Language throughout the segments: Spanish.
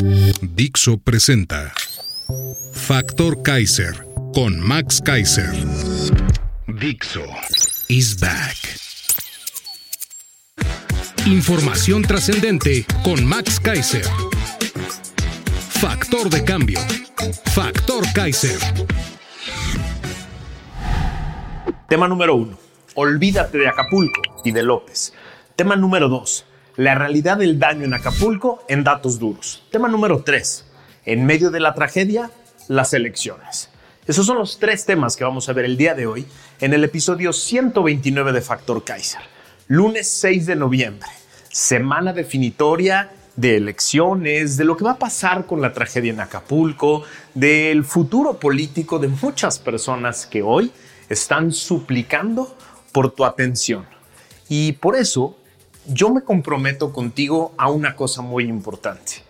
Dixo presenta Factor Kaiser con Max Kaiser. Dixo is back. Información trascendente con Max Kaiser. Factor de cambio. Factor Kaiser. Tema número uno. Olvídate de Acapulco y de López. Tema número dos. La realidad del daño en Acapulco en datos duros. Tema número tres. En medio de la tragedia, las elecciones. Esos son los tres temas que vamos a ver el día de hoy en el episodio 129 de Factor Kaiser. Lunes 6 de noviembre, semana definitoria de elecciones, de lo que va a pasar con la tragedia en Acapulco, del futuro político de muchas personas que hoy están suplicando por tu atención. Y por eso yo me comprometo contigo a una cosa muy importante.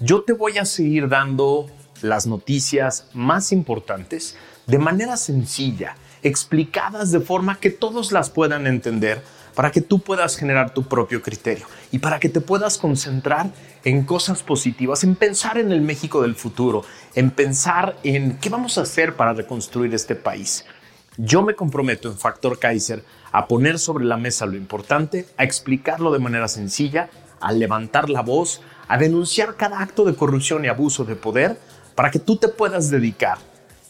Yo te voy a seguir dando las noticias más importantes de manera sencilla, explicadas de forma que todos las puedan entender para que tú puedas generar tu propio criterio y para que te puedas concentrar en cosas positivas, en pensar en el México del futuro, en pensar en qué vamos a hacer para reconstruir este país. Yo me comprometo en Factor Kaiser a poner sobre la mesa lo importante, a explicarlo de manera sencilla, a levantar la voz, a denunciar cada acto de corrupción y abuso de poder para que tú te puedas dedicar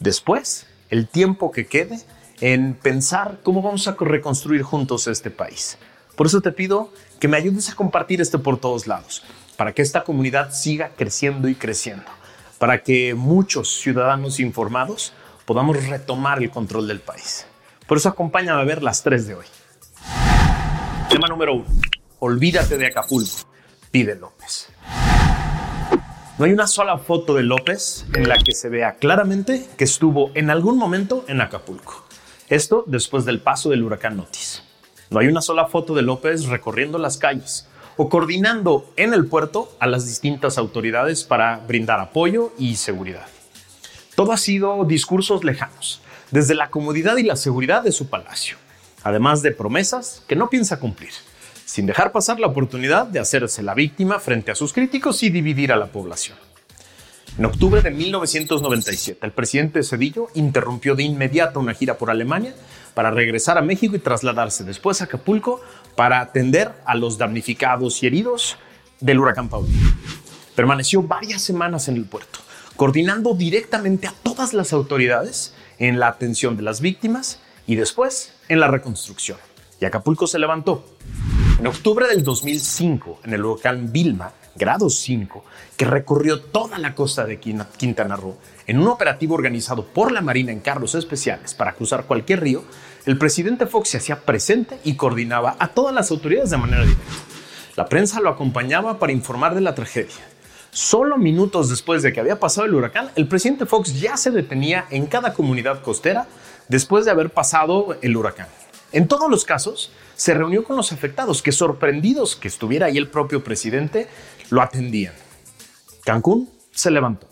después el tiempo que quede en pensar cómo vamos a reconstruir juntos este país. Por eso te pido que me ayudes a compartir esto por todos lados, para que esta comunidad siga creciendo y creciendo, para que muchos ciudadanos informados podamos retomar el control del país. Por eso acompáñame a ver las tres de hoy. Tema número uno. Olvídate de Acapulco. Pide López. No hay una sola foto de López en la que se vea claramente que estuvo en algún momento en Acapulco. Esto después del paso del huracán Otis. No hay una sola foto de López recorriendo las calles o coordinando en el puerto a las distintas autoridades para brindar apoyo y seguridad. Todo ha sido discursos lejanos, desde la comodidad y la seguridad de su palacio, además de promesas que no piensa cumplir sin dejar pasar la oportunidad de hacerse la víctima frente a sus críticos y dividir a la población. En octubre de 1997, el presidente Cedillo interrumpió de inmediato una gira por Alemania para regresar a México y trasladarse después a Acapulco para atender a los damnificados y heridos del huracán Paulino. Permaneció varias semanas en el puerto, coordinando directamente a todas las autoridades en la atención de las víctimas y después en la reconstrucción. Y Acapulco se levantó. En octubre del 2005, en el huracán Vilma, grado 5, que recorrió toda la costa de Quintana Roo, en un operativo organizado por la Marina en carros especiales para cruzar cualquier río, el presidente Fox se hacía presente y coordinaba a todas las autoridades de manera directa. La prensa lo acompañaba para informar de la tragedia. Solo minutos después de que había pasado el huracán, el presidente Fox ya se detenía en cada comunidad costera después de haber pasado el huracán. En todos los casos, se reunió con los afectados, que sorprendidos que estuviera ahí el propio presidente, lo atendían. Cancún se levantó.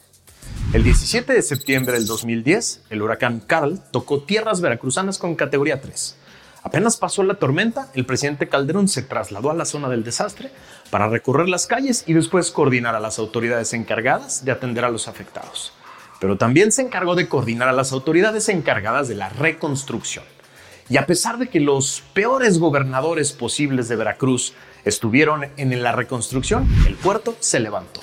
El 17 de septiembre del 2010, el huracán Carl tocó tierras veracruzanas con categoría 3. Apenas pasó la tormenta, el presidente Calderón se trasladó a la zona del desastre para recorrer las calles y después coordinar a las autoridades encargadas de atender a los afectados. Pero también se encargó de coordinar a las autoridades encargadas de la reconstrucción. Y a pesar de que los peores gobernadores posibles de Veracruz estuvieron en la reconstrucción, el puerto se levantó.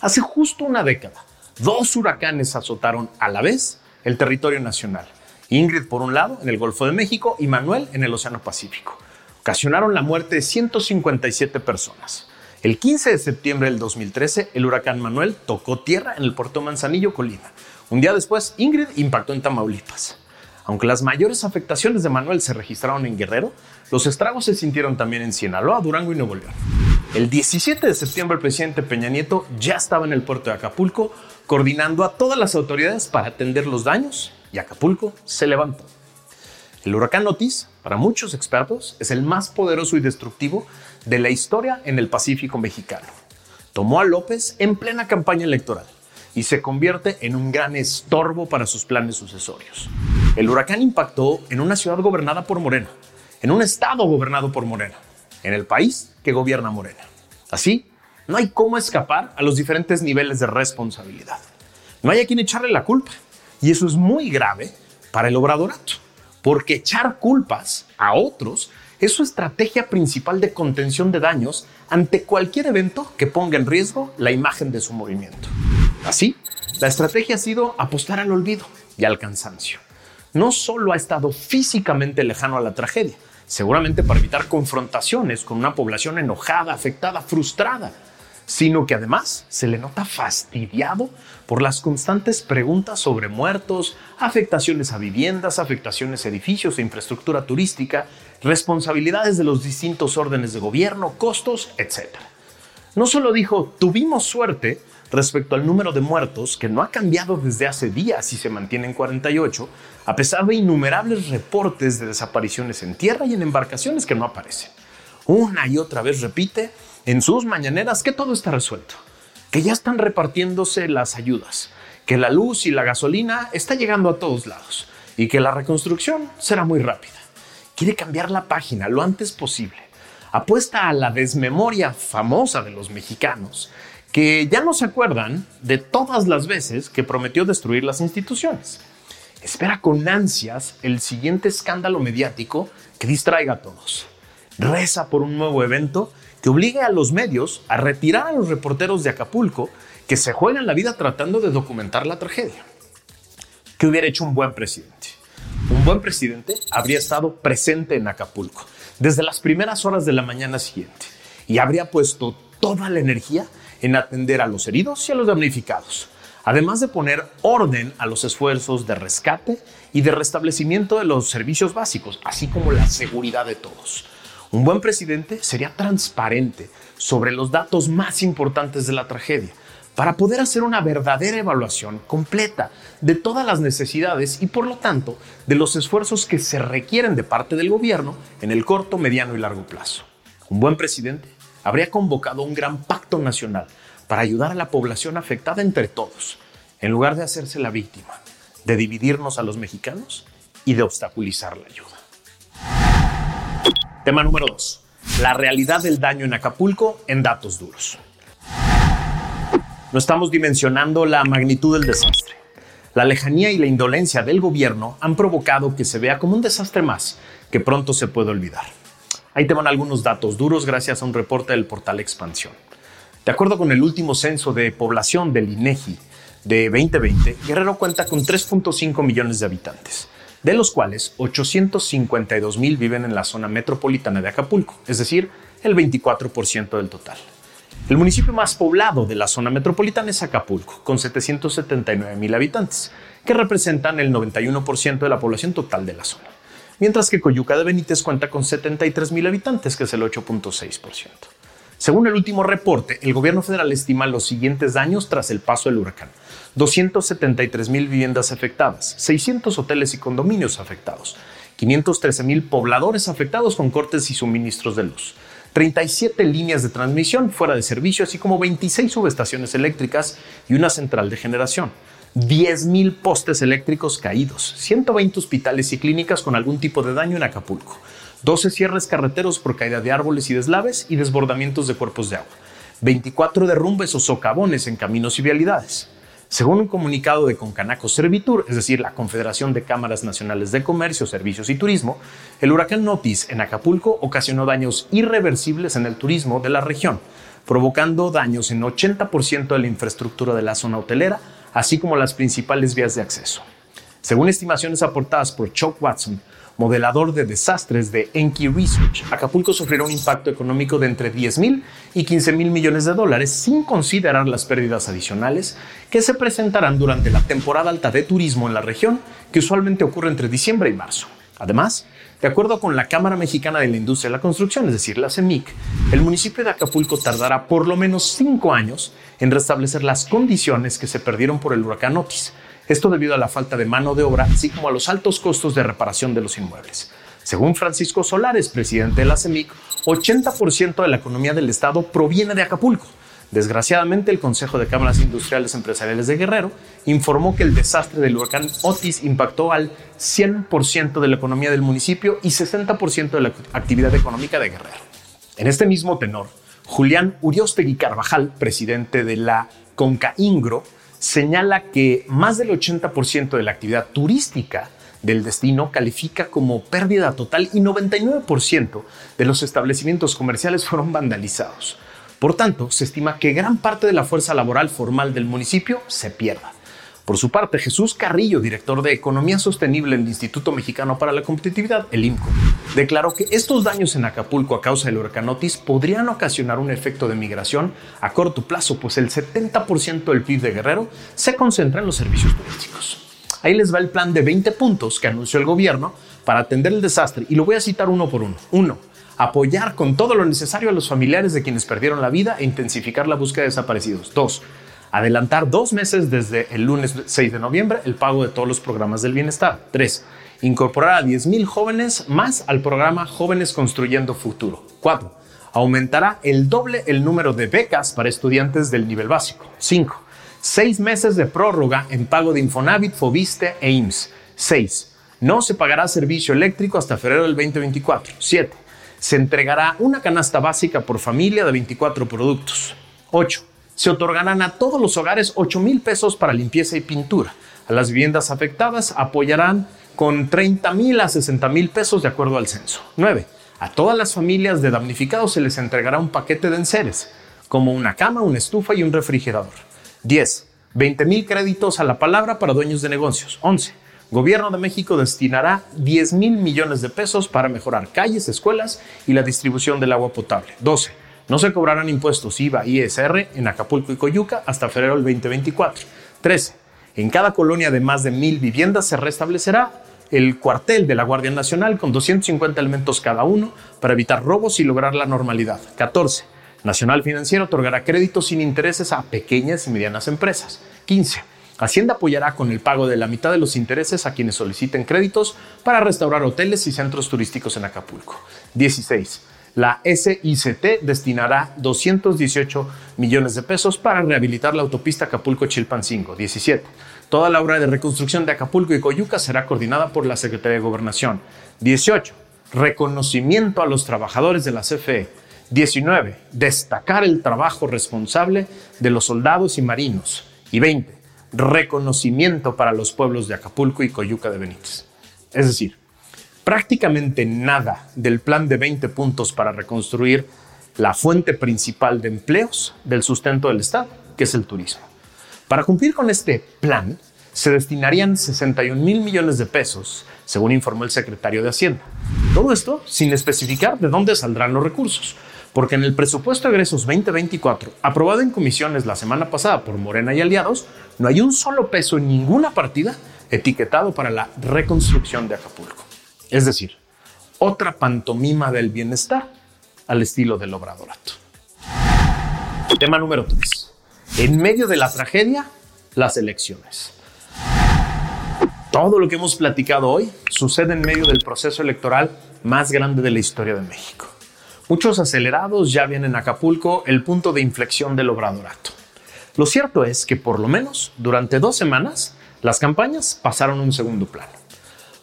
Hace justo una década, dos huracanes azotaron a la vez el territorio nacional. Ingrid por un lado en el Golfo de México y Manuel en el Océano Pacífico. Ocasionaron la muerte de 157 personas. El 15 de septiembre del 2013, el huracán Manuel tocó tierra en el puerto Manzanillo, Colima. Un día después, Ingrid impactó en Tamaulipas. Aunque las mayores afectaciones de Manuel se registraron en Guerrero, los estragos se sintieron también en Sinaloa, Durango y Nuevo León. El 17 de septiembre el presidente Peña Nieto ya estaba en el puerto de Acapulco coordinando a todas las autoridades para atender los daños y Acapulco se levantó. El huracán Otis, para muchos expertos, es el más poderoso y destructivo de la historia en el Pacífico mexicano. Tomó a López en plena campaña electoral y se convierte en un gran estorbo para sus planes sucesorios. El huracán impactó en una ciudad gobernada por Morena, en un estado gobernado por Morena, en el país que gobierna Morena. Así, no hay cómo escapar a los diferentes niveles de responsabilidad. No hay a quien echarle la culpa. Y eso es muy grave para el obradorato, porque echar culpas a otros es su estrategia principal de contención de daños ante cualquier evento que ponga en riesgo la imagen de su movimiento. Así, la estrategia ha sido apostar al olvido y al cansancio. No solo ha estado físicamente lejano a la tragedia, seguramente para evitar confrontaciones con una población enojada, afectada, frustrada, sino que además se le nota fastidiado por las constantes preguntas sobre muertos, afectaciones a viviendas, afectaciones a edificios e infraestructura turística, responsabilidades de los distintos órdenes de gobierno, costos, etc. No solo dijo, tuvimos suerte, respecto al número de muertos, que no ha cambiado desde hace días y se mantiene en 48, a pesar de innumerables reportes de desapariciones en tierra y en embarcaciones que no aparecen. Una y otra vez repite en sus mañaneras que todo está resuelto, que ya están repartiéndose las ayudas, que la luz y la gasolina está llegando a todos lados y que la reconstrucción será muy rápida. Quiere cambiar la página lo antes posible. Apuesta a la desmemoria famosa de los mexicanos que ya no se acuerdan de todas las veces que prometió destruir las instituciones. Espera con ansias el siguiente escándalo mediático que distraiga a todos. Reza por un nuevo evento que obligue a los medios a retirar a los reporteros de Acapulco que se juegan la vida tratando de documentar la tragedia. ¿Qué hubiera hecho un buen presidente? Un buen presidente habría estado presente en Acapulco desde las primeras horas de la mañana siguiente y habría puesto toda la energía en atender a los heridos y a los damnificados, además de poner orden a los esfuerzos de rescate y de restablecimiento de los servicios básicos, así como la seguridad de todos. Un buen presidente sería transparente sobre los datos más importantes de la tragedia para poder hacer una verdadera evaluación completa de todas las necesidades y por lo tanto de los esfuerzos que se requieren de parte del gobierno en el corto, mediano y largo plazo. Un buen presidente habría convocado un gran pacto nacional para ayudar a la población afectada entre todos, en lugar de hacerse la víctima, de dividirnos a los mexicanos y de obstaculizar la ayuda. Tema número 2. La realidad del daño en Acapulco en datos duros. No estamos dimensionando la magnitud del desastre. La lejanía y la indolencia del gobierno han provocado que se vea como un desastre más que pronto se puede olvidar. Ahí te van algunos datos duros gracias a un reporte del portal Expansión. De acuerdo con el último censo de población del INEGI de 2020, Guerrero cuenta con 3.5 millones de habitantes, de los cuales 852 mil viven en la zona metropolitana de Acapulco, es decir, el 24% del total. El municipio más poblado de la zona metropolitana es Acapulco, con 779 mil habitantes, que representan el 91% de la población total de la zona mientras que Coyuca de Benítez cuenta con 73 mil habitantes, que es el 8.6%. Según el último reporte, el gobierno federal estima los siguientes daños tras el paso del huracán. 273 mil viviendas afectadas, 600 hoteles y condominios afectados, 513 mil pobladores afectados con cortes y suministros de luz, 37 líneas de transmisión fuera de servicio, así como 26 subestaciones eléctricas y una central de generación. 10.000 postes eléctricos caídos, 120 hospitales y clínicas con algún tipo de daño en Acapulco, 12 cierres carreteros por caída de árboles y deslaves y desbordamientos de cuerpos de agua, 24 derrumbes o socavones en caminos y vialidades. Según un comunicado de Concanaco Servitur, es decir, la Confederación de Cámaras Nacionales de Comercio, Servicios y Turismo, el huracán Notis en Acapulco ocasionó daños irreversibles en el turismo de la región, provocando daños en 80% de la infraestructura de la zona hotelera, así como las principales vías de acceso. Según estimaciones aportadas por Chuck Watson, modelador de desastres de Enki Research, Acapulco sufrirá un impacto económico de entre 10 mil y 15 mil millones de dólares sin considerar las pérdidas adicionales que se presentarán durante la temporada alta de turismo en la región, que usualmente ocurre entre diciembre y marzo. Además, De acuerdo con la Cámara Mexicana de la Industria de la Construcción, es decir, la CEMIC, el municipio de Acapulco tardará por lo menos cinco años en restablecer las condiciones que se perdieron por el huracán Otis. Esto debido a la falta de mano de obra, así como a los altos costos de reparación de los inmuebles. Según Francisco Solares, presidente de la CEMIC, 80% de la economía del estado proviene de Acapulco. Desgraciadamente, el Consejo de Cámaras Industriales Empresariales de Guerrero informó que el desastre del huracán Otis impactó al 100% de la economía del municipio y 60% de la actividad económica de Guerrero. En este mismo tenor, Julián Uriostegui Carvajal, presidente de la CONCAINGRO, señala que más del 80% de la actividad turística del destino califica como pérdida total y 99% de los establecimientos comerciales fueron vandalizados. Por tanto, se estima que gran parte de la fuerza laboral formal del municipio se pierda. Por su parte, Jesús Carrillo, director de Economía Sostenible en el Instituto Mexicano para la Competitividad, el IMCO, declaró que estos daños en Acapulco a causa del huracán Otis podrían ocasionar un efecto de migración a corto plazo, pues el 70% del PIB de Guerrero se concentra en los servicios turísticos. Ahí les va el plan de 20 puntos que anunció el gobierno para atender el desastre y lo voy a citar uno por uno. Uno, apoyar con todo lo necesario a los familiares de quienes perdieron la vida e intensificar la búsqueda de desaparecidos. Dos, adelantar dos meses desde el lunes 6 de noviembre el pago de todos los programas del bienestar. Tres, incorporar a 10.000 jóvenes más al programa Jóvenes Construyendo Futuro. Cuatro, aumentará el doble el número de becas para estudiantes del nivel básico. Cinco, seis meses de prórroga en pago de Infonavit, Fobiste e IMSS. Seis, no se pagará servicio eléctrico hasta febrero del 2024. Siete, se entregará una canasta básica por familia de 24 productos. 8. Se otorgarán a todos los hogares 8 mil pesos para limpieza y pintura. A las viviendas afectadas apoyarán con 30 mil a 60 mil pesos de acuerdo al censo. 9. A todas las familias de damnificados se les entregará un paquete de enseres, como una cama, una estufa y un refrigerador. 10. 20 mil créditos a la palabra para dueños de negocios. 11 Gobierno de México destinará 10 mil millones de pesos para mejorar calles, escuelas y la distribución del agua potable. 12. No se cobrarán impuestos IVA y ISR en Acapulco y Coyuca hasta febrero del 2024. 13. En cada colonia de más de mil viviendas se restablecerá el cuartel de la Guardia Nacional con 250 elementos cada uno para evitar robos y lograr la normalidad. 14. Nacional Financiero otorgará créditos sin intereses a pequeñas y medianas empresas. 15 Hacienda apoyará con el pago de la mitad de los intereses a quienes soliciten créditos para restaurar hoteles y centros turísticos en Acapulco. 16. La SICT destinará 218 millones de pesos para rehabilitar la autopista Acapulco-Chilpancingo. 17. Toda la obra de reconstrucción de Acapulco y Coyuca será coordinada por la Secretaría de Gobernación. 18. Reconocimiento a los trabajadores de la CFE. 19. Destacar el trabajo responsable de los soldados y marinos. Y 20 reconocimiento para los pueblos de Acapulco y Coyuca de Benítez. Es decir, prácticamente nada del plan de 20 puntos para reconstruir la fuente principal de empleos del sustento del Estado, que es el turismo. Para cumplir con este plan, se destinarían 61 mil millones de pesos, según informó el secretario de Hacienda. Todo esto sin especificar de dónde saldrán los recursos, porque en el presupuesto de egresos 2024, aprobado en comisiones la semana pasada por Morena y aliados, no hay un solo peso en ninguna partida etiquetado para la reconstrucción de Acapulco. Es decir, otra pantomima del bienestar al estilo del obradorato. Tema número 3. En medio de la tragedia, las elecciones. Todo lo que hemos platicado hoy sucede en medio del proceso electoral más grande de la historia de México. Muchos acelerados ya vienen a Acapulco el punto de inflexión del obradorato. Lo cierto es que por lo menos durante dos semanas las campañas pasaron a un segundo plano.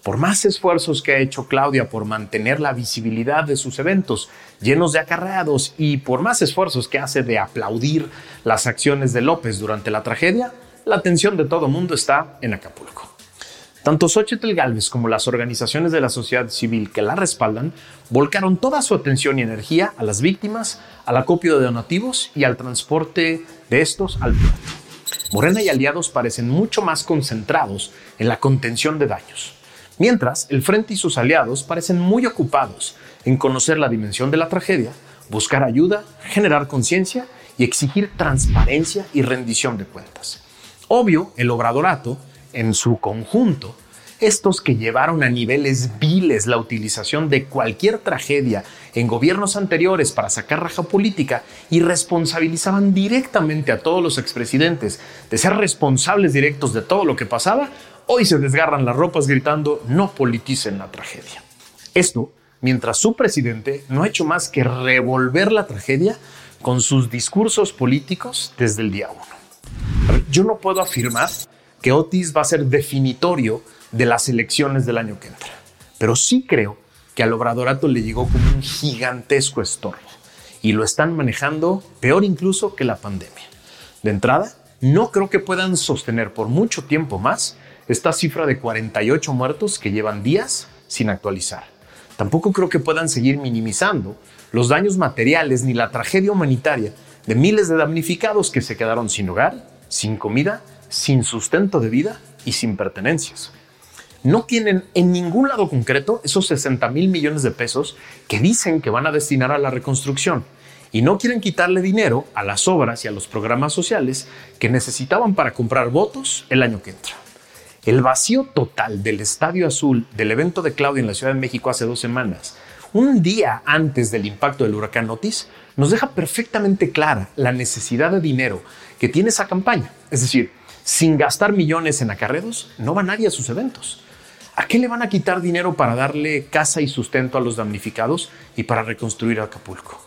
Por más esfuerzos que ha hecho Claudia por mantener la visibilidad de sus eventos llenos de acarreados y por más esfuerzos que hace de aplaudir las acciones de López durante la tragedia, la atención de todo mundo está en Acapulco. Tanto Xochitl Galvez como las organizaciones de la sociedad civil que la respaldan volcaron toda su atención y energía a las víctimas, al acopio de donativos y al transporte de estos al puerto. Morena y aliados parecen mucho más concentrados en la contención de daños, mientras el Frente y sus aliados parecen muy ocupados en conocer la dimensión de la tragedia, buscar ayuda, generar conciencia y exigir transparencia y rendición de cuentas. Obvio, el obradorato en su conjunto, Estos que llevaron a niveles viles la utilización de cualquier tragedia en gobiernos anteriores para sacar raja política y responsabilizaban directamente a todos los expresidentes de ser responsables directos de todo lo que pasaba, hoy se desgarran las ropas gritando no politicen la tragedia. Esto mientras su presidente no ha hecho más que revolver la tragedia con sus discursos políticos desde el día uno. yo no puedo afirmar que Otis va a ser definitorio de las elecciones del año que entra, pero sí creo que al obradorato le llegó como un gigantesco estorbo y lo están manejando peor incluso que la pandemia. De entrada, no creo que puedan sostener por mucho tiempo más esta cifra de 48 muertos que llevan días sin actualizar. Tampoco creo que puedan seguir minimizando los daños materiales ni la tragedia humanitaria de miles de damnificados que se quedaron sin hogar, sin comida, sin sustento de vida y sin pertenencias. No tienen en ningún lado concreto esos 60 mil millones de pesos que dicen que van a destinar a la reconstrucción y no quieren quitarle dinero a las obras y a los programas sociales que necesitaban para comprar votos el año que entra. El vacío total del Estadio Azul del evento de Claudia en la Ciudad de México hace dos semanas, un día antes del impacto del huracán Otis, nos deja perfectamente clara la necesidad de dinero que tiene esa campaña. Es decir, sin gastar millones en acarreos, no va nadie a sus eventos. ¿A qué le van a quitar dinero para darle casa y sustento a los damnificados y para reconstruir Acapulco?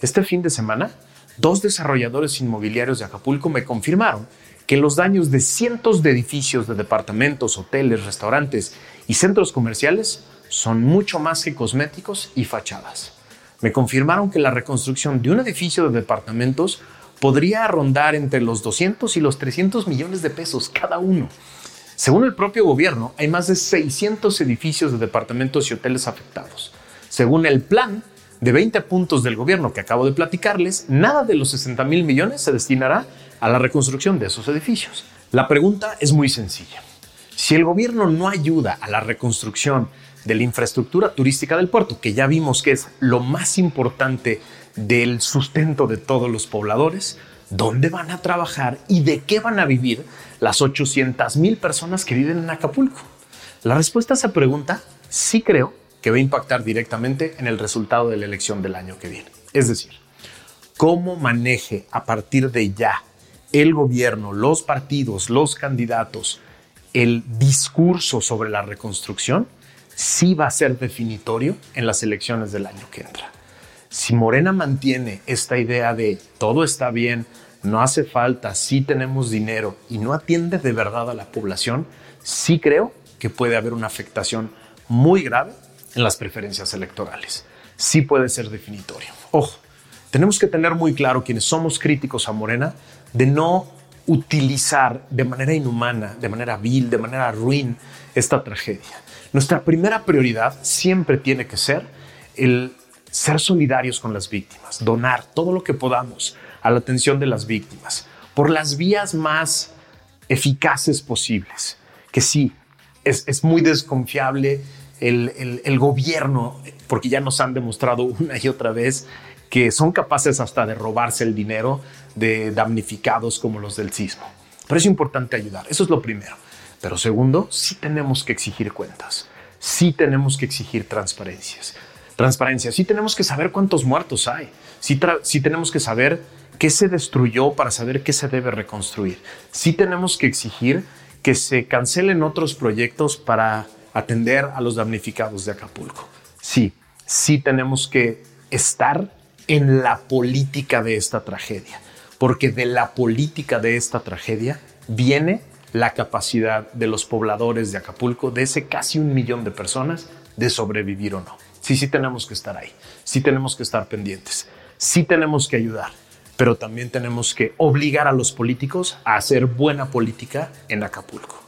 Este fin de semana, dos desarrolladores inmobiliarios de Acapulco me confirmaron que los daños de cientos de edificios de departamentos, hoteles, restaurantes y centros comerciales son mucho más que cosméticos y fachadas. Me confirmaron que la reconstrucción de un edificio de departamentos podría rondar entre los 200 y los 300 millones de pesos cada uno. Según el propio gobierno, hay más de 600 edificios de departamentos y hoteles afectados. Según el plan de 20 puntos del gobierno que acabo de platicarles, nada de los 60 mil millones se destinará a la reconstrucción de esos edificios. La pregunta es muy sencilla. Si el gobierno no ayuda a la reconstrucción de la infraestructura turística del puerto, que ya vimos que es lo más importante del sustento de todos los pobladores, ¿dónde van a trabajar y de qué van a vivir las 800 mil personas que viven en Acapulco? La respuesta a esa pregunta sí creo que va a impactar directamente en el resultado de la elección del año que viene. Es decir, cómo maneje a partir de ya el gobierno, los partidos, los candidatos, el discurso sobre la reconstrucción, sí va a ser definitorio en las elecciones del año que entra. Si Morena mantiene esta idea de todo está bien, no hace falta, sí tenemos dinero y no atiende de verdad a la población, sí creo que puede haber una afectación muy grave en las preferencias electorales. Sí puede ser definitorio. Ojo, tenemos que tener muy claro quienes somos críticos a Morena de no utilizar de manera inhumana, de manera vil, de manera ruin esta tragedia. Nuestra primera prioridad siempre tiene que ser el ser solidarios con las víctimas, donar todo lo que podamos a la atención de las víctimas por las vías más eficaces posibles. Que sí, es, muy desconfiable el, el, gobierno, porque ya nos han demostrado una y otra vez que son capaces hasta de robarse el dinero de damnificados como los del sismo. Pero es importante ayudar, eso es lo primero. Pero segundo, sí tenemos que exigir cuentas, sí tenemos que exigir transparencias. Transparencia, sí tenemos que saber cuántos muertos hay, sí, sí tenemos que saber qué se destruyó para saber qué se debe reconstruir. Sí tenemos que exigir que se cancelen otros proyectos para atender a los damnificados de Acapulco. Sí, sí tenemos que estar en la política de esta tragedia, porque de la política de esta tragedia viene la capacidad de los pobladores de Acapulco, de ese casi un millón de personas, de sobrevivir o no. Sí, sí tenemos que estar ahí, sí tenemos que estar pendientes, sí tenemos que ayudar, pero también tenemos que obligar a los políticos a hacer buena política en Acapulco.